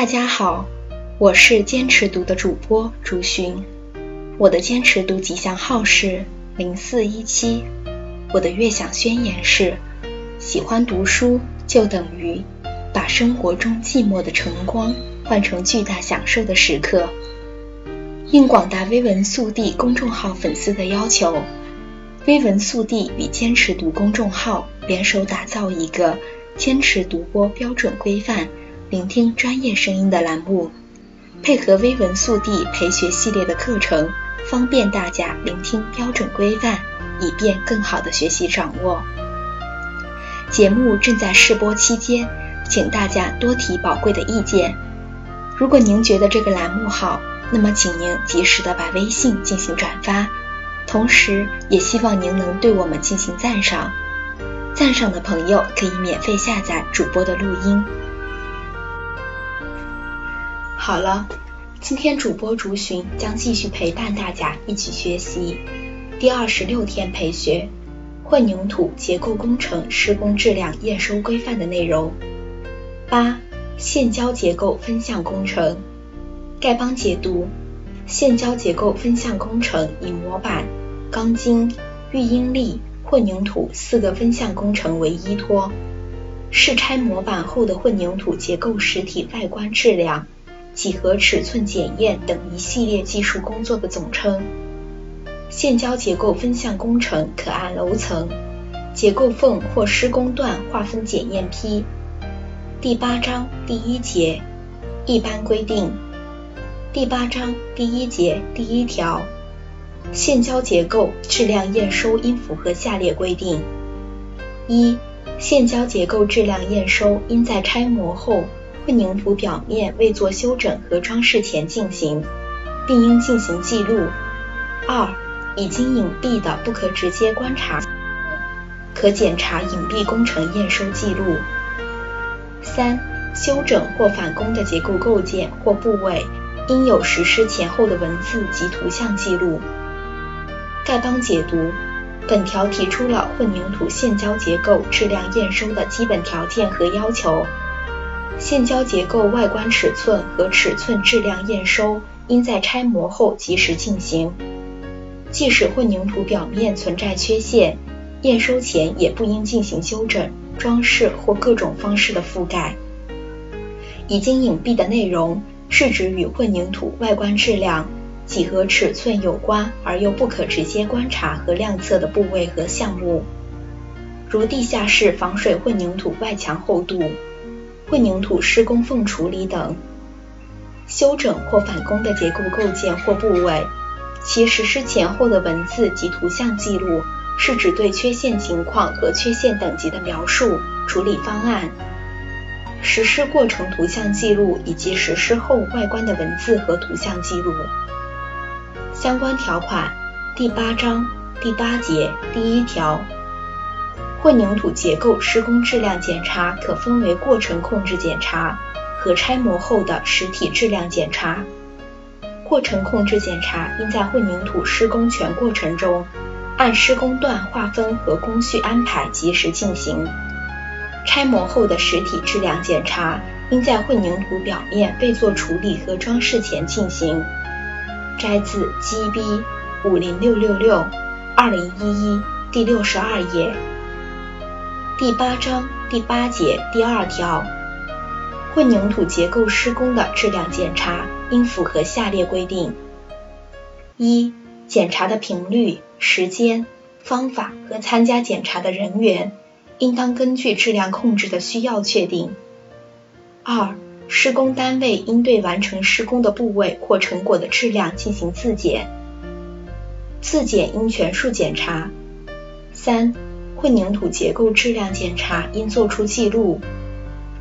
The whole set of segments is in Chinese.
大家好，我是坚持读的主播朱寻，我的坚持读吉祥号是零四一七，我的悦享宣言是：喜欢读书就等于把生活中寂寞的晨光换成巨大享受的时刻。应广大微文速递公众号粉丝的要求，微文速递与坚持读公众号联手打造一个坚持读播标准规范。聆听专业声音的栏目，配合微文速递陪学系列的课程，方便大家聆听标准规范，以便更好的学习掌握。节目正在试播期间，请大家多提宝贵的意见。如果您觉得这个栏目好，那么请您及时的把微信进行转发，同时也希望您能对我们进行赞赏。赞赏的朋友可以免费下载主播的录音。好了，今天主播竹寻将继续陪伴大家一起学习第二十六天培学混凝土结构工程施工质量验收规范的内容。八、现浇结构分项工程丐帮解读：现浇结构分项工程以模板、钢筋、预应力、混凝土四个分项工程为依托，试拆模板后的混凝土结构实体外观质量。几何尺寸检验等一系列技术工作的总称。线胶结构分项工程可按楼层、结构缝或施工段划分检验批。第八章第一节一般规定。第八章第一节第一条，线胶结构质量验收应符合下列规定：一、线胶结构质量验收应在拆模后。混凝土表面未做修整和装饰前进行，并应进行记录。二、已经隐蔽的不可直接观察，可检查隐蔽工程验收记录。三、修整或返工的结构构件或部位，应有实施前后的文字及图像记录。丐帮解读：本条提出了混凝土现浇结构质量验收的基本条件和要求。现胶结构外观尺寸和尺寸质量验收应在拆模后及时进行，即使混凝土表面存在缺陷，验收前也不应进行修整、装饰或各种方式的覆盖。已经隐蔽的内容是指与混凝土外观质量、几何尺寸有关而又不可直接观察和量测的部位和项目，如地下室防水混凝土外墙厚度。混凝土施工缝处理等修整或返工的结构构件或部位，其实施前后的文字及图像记录，是指对缺陷情况和缺陷等级的描述、处理方案、实施过程图像记录以及实施后外观的文字和图像记录。相关条款：第八章第八节第一条。混凝土结构施工质量检查可分为过程控制检查和拆模后的实体质量检查。过程控制检查应在混凝土施工全过程中，按施工段划分和工序安排及时进行。拆模后的实体质量检查应在混凝土表面未做处理和装饰前进行。摘自 GB 五零六六六二零一一第六十二页。第八章第八节第二条，混凝土结构施工的质量检查应符合下列规定：一、检查的频率、时间、方法和参加检查的人员，应当根据质量控制的需要确定；二、施工单位应对完成施工的部位或成果的质量进行自检，自检应全数检查；三、混凝土结构质量检查应作出记录，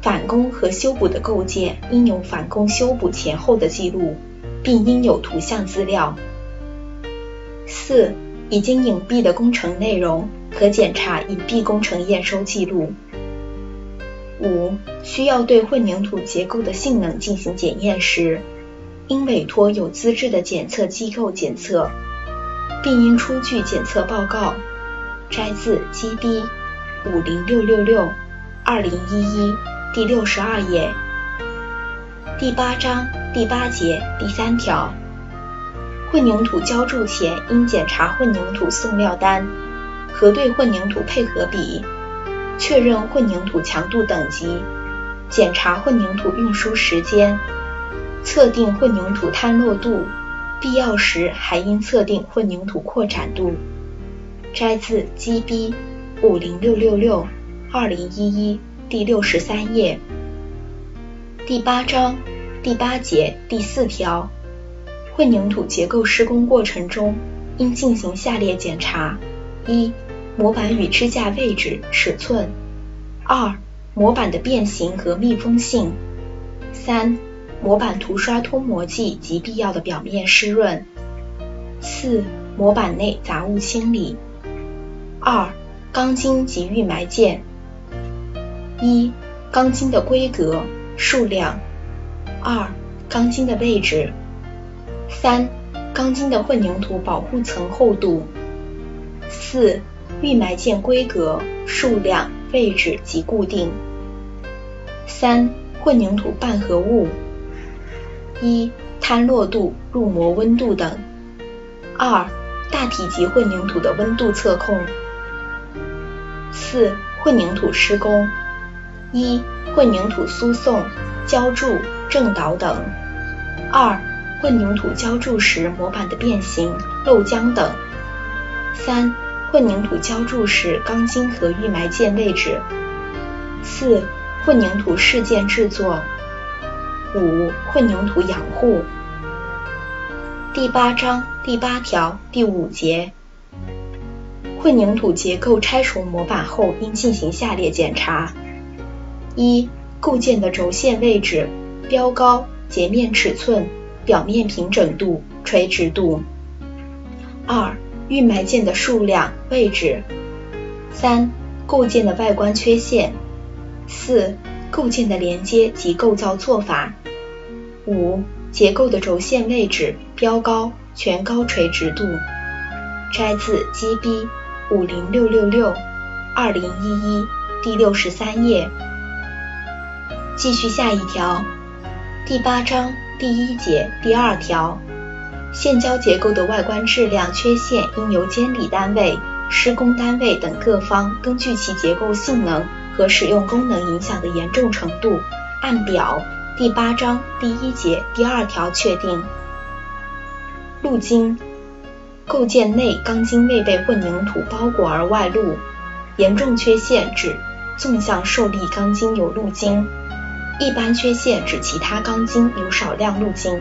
返工和修补的构件应有返工修补前后的记录，并应有图像资料。四、已经隐蔽的工程内容可检查隐蔽工程验收记录。五、需要对混凝土结构的性能进行检验时，应委托有资质的检测机构检测，并应出具检测报告。摘自 GB 五零六六六二零一一第六十二页。第八章第八节第三条，混凝土浇筑前应检查混凝土送料单，核对混凝土配合比，确认混凝土强度等级，检查混凝土运输时间，测定混凝土坍落度，必要时还应测定混凝土扩展度。摘自 GB 五零六六六二零一一第六十三页。第八章第八节第四条，混凝土结构施工过程中应进行下列检查：一、模板与支架位置、尺寸；二、模板的变形和密封性；三、模板涂刷脱模剂及必要的表面湿润；四、模板内杂物清理；二、钢筋及预埋件；一、钢筋的规格。数量，二、钢筋的位置，三、钢筋的混凝土保护层厚度，四、预埋件规格、数量、位置及固定，三、混凝土拌合物，一、坍落度、入模温度等，二、大体积混凝土的温度测控，四、混凝土施工，一。混凝土输送、浇筑、正导等；二、混凝土浇筑时模板的变形、漏浆等；三、混凝土浇筑时钢筋和预埋件位置；四、混凝土事件制作；五、混凝土养护。第八章第八条第五节，混凝土结构拆除模板后应进行下列检查。一、构件的轴线位置、标高、截面尺寸、表面平整度、垂直度。二、预埋件的数量、位置。三、构件的外观缺陷。四、构件的连接及构造做法。五、结构的轴线位置、标高、全高垂直度。摘自 GB 五零六六六二零一一第六十三页。继续下一条，第八章第一节第二条，现浇结构的外观质量缺陷应由监理单位、施工单位等各方根据其结构性能和使用功能影响的严重程度，按表第八章第一节第二条确定。露筋，构件内钢筋未被混凝土包裹而外露，严重缺陷指纵向受力钢筋有露筋。一般缺陷指其他钢筋有少量露筋。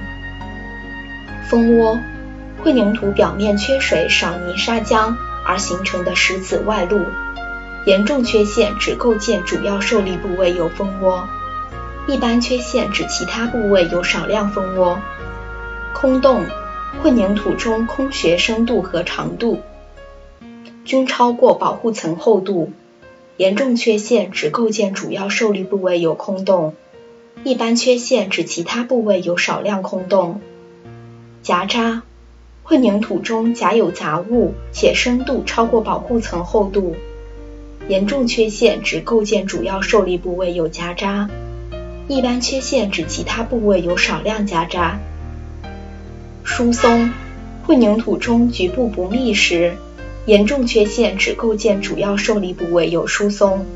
蜂窝，混凝土表面缺水少泥砂浆而形成的石子外露。严重缺陷指构件主要受力部位有蜂窝。一般缺陷指其他部位有少量蜂窝。空洞，混凝土中空穴深度和长度均超过保护层厚度。严重缺陷指构件主要受力部位有空洞。一般缺陷指其他部位有少量空洞。夹渣，混凝土中夹有杂物且深度超过保护层厚度。严重缺陷指构件主要受力部位有夹渣。一般缺陷指其他部位有少量夹渣。疏松，混凝土中局部不密实。严重缺陷指构件主要受力部位有疏松。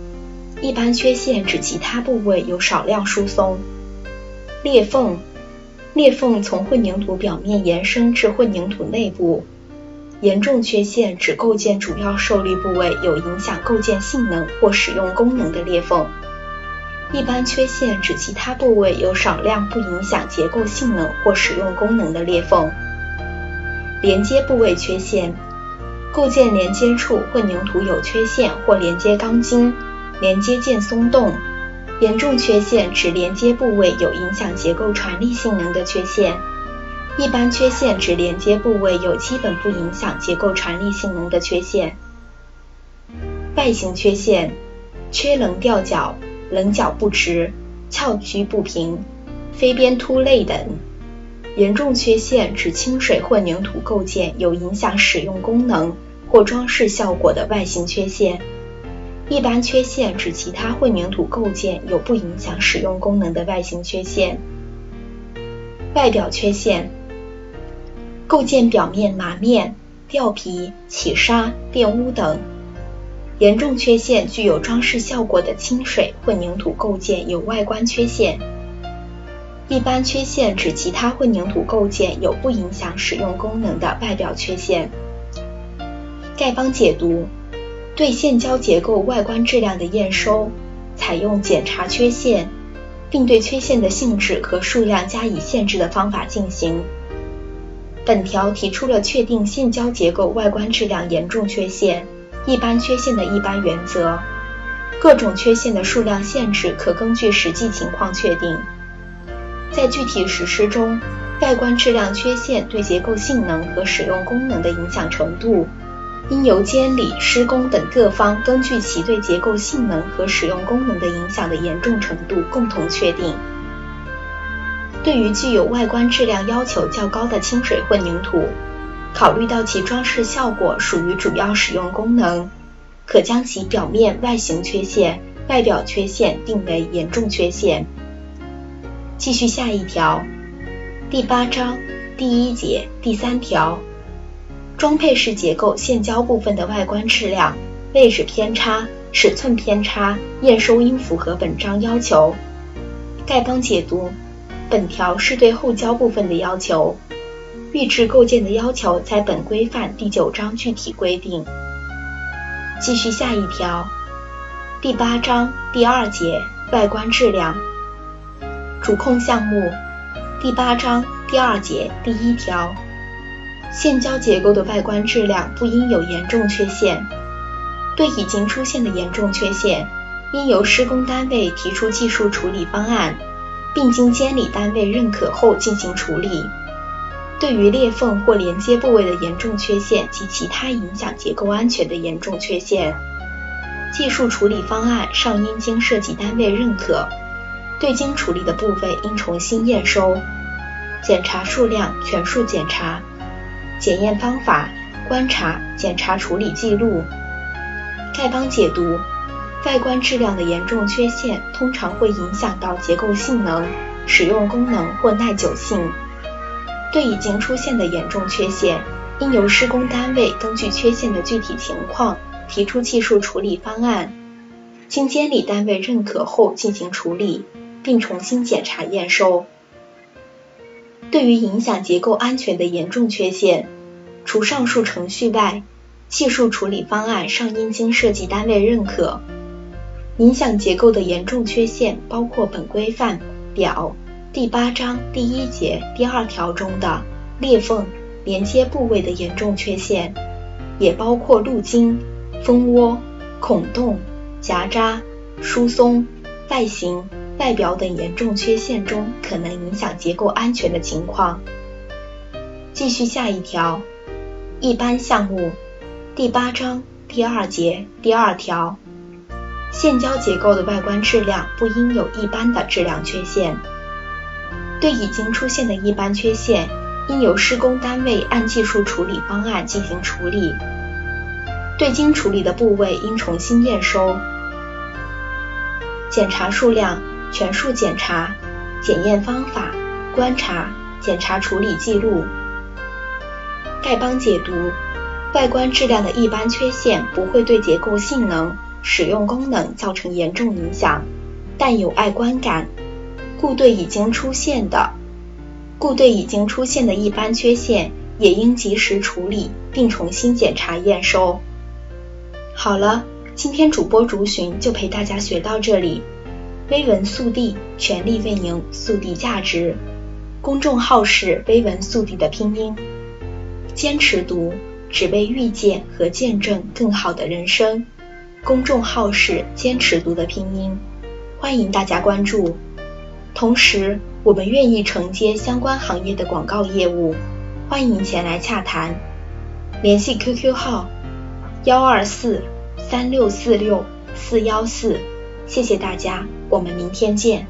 一般缺陷指其他部位有少量疏松。裂缝，裂缝从混凝土表面延伸至混凝土内部。严重缺陷指构件主要受力部位有影响构件性能或使用功能的裂缝。一般缺陷指其他部位有少量不影响结构性能或使用功能的裂缝。连接部位缺陷，构件连接处混凝土有缺陷或连接钢筋。连接件松动，严重缺陷指连接部位有影响结构传力性能的缺陷；一般缺陷指连接部位有基本不影响结构传力性能的缺陷。外形缺陷，缺棱吊角、棱角不直、翘曲不平、飞边凸肋等。严重缺陷指清水混凝土构件有影响使用功能或装饰效果的外形缺陷。一般缺陷指其他混凝土构件有不影响使用功能的外形缺陷。外表缺陷：构件表面麻面、掉皮、起沙、变污等。严重缺陷具有装饰效果的清水混凝土构件有外观缺陷。一般缺陷指其他混凝土构件有不影响使用功能的外表缺陷。丐帮解读：对现胶结构外观质量的验收，采用检查缺陷，并对缺陷的性质和数量加以限制的方法进行。本条提出了确定现胶结构外观质量严重缺陷。一般缺陷的一般原则，各种缺陷的数量限制可根据实际情况确定。在具体实施中，外观质量缺陷对结构性能和使用功能的影响程度，应由监理、施工等各方根据其对结构性能和使用功能的影响的严重程度共同确定。对于具有外观质量要求较高的清水混凝土，考虑到其装饰效果属于主要使用功能，可将其表面外形缺陷、外表缺陷定为严重缺陷。继续下一条，第八章第一节第三条，装配式结构现浇部分的外观质量、位置偏差、尺寸偏差验收应符合本章要求。丐帮解读：本条是对后浇部分的要求。预制构件的要求在本规范第九章具体规定。继续下一条，第八章第二节外观质量主控项目。第八章第二节第一条，现浇结构的外观质量不应有严重缺陷。对已经出现的严重缺陷，应由施工单位提出技术处理方案，并经监理单位认可后进行处理。对于裂缝或连接部位的严重缺陷及其他影响结构安全的严重缺陷，技术处理方案尚应经设计单位认可。对经处理的部位应重新验收。检查数量全数检查。检验方法观察、检查处理记录。丐帮解读：外观质量的严重缺陷通常会影响到结构性能、使用功能或耐久性。对已经出现的严重缺陷，应由施工单位根据缺陷的具体情况提出技术处理方案，经监理单位认可后进行处理，并重新检查验收。对于影响结构安全的严重缺陷，除上述程序外，技术处理方案尚应经设计单位认可。影响结构的严重缺陷包括本规范表。第八章第一节第二条中的裂缝、连接部位的严重缺陷，也包括路径、蜂窝、孔洞、夹扎、疏松、外形、外表等严重缺陷中可能影响结构安全的情况。继续下一条，一般项目第八章第二节第二条，现浇结构的外观质量不应有一般的质量缺陷。对已经出现的一般缺陷，应由施工单位按技术处理方案进行处理。对经处理的部位应重新验收。检查数量全数检查。检验方法观察、检查处理记录。丐帮解读：外观质量的一般缺陷不会对结构性能、使用功能造成严重影响，但有碍观感。故对已经出现的，故对已经出现的一般缺陷，也应及时处理，并重新检查验收。好了，今天主播竹寻就陪大家学到这里。微文速递，全力为您速递价值。公众号是微文速递的拼音。坚持读，只为遇见和见证更好的人生。公众号是坚持读的拼音，欢迎大家关注。同时，我们愿意承接相关行业的广告业务，欢迎前来洽谈。联系 QQ 号：幺二四三六四六四幺四。谢谢大家，我们明天见。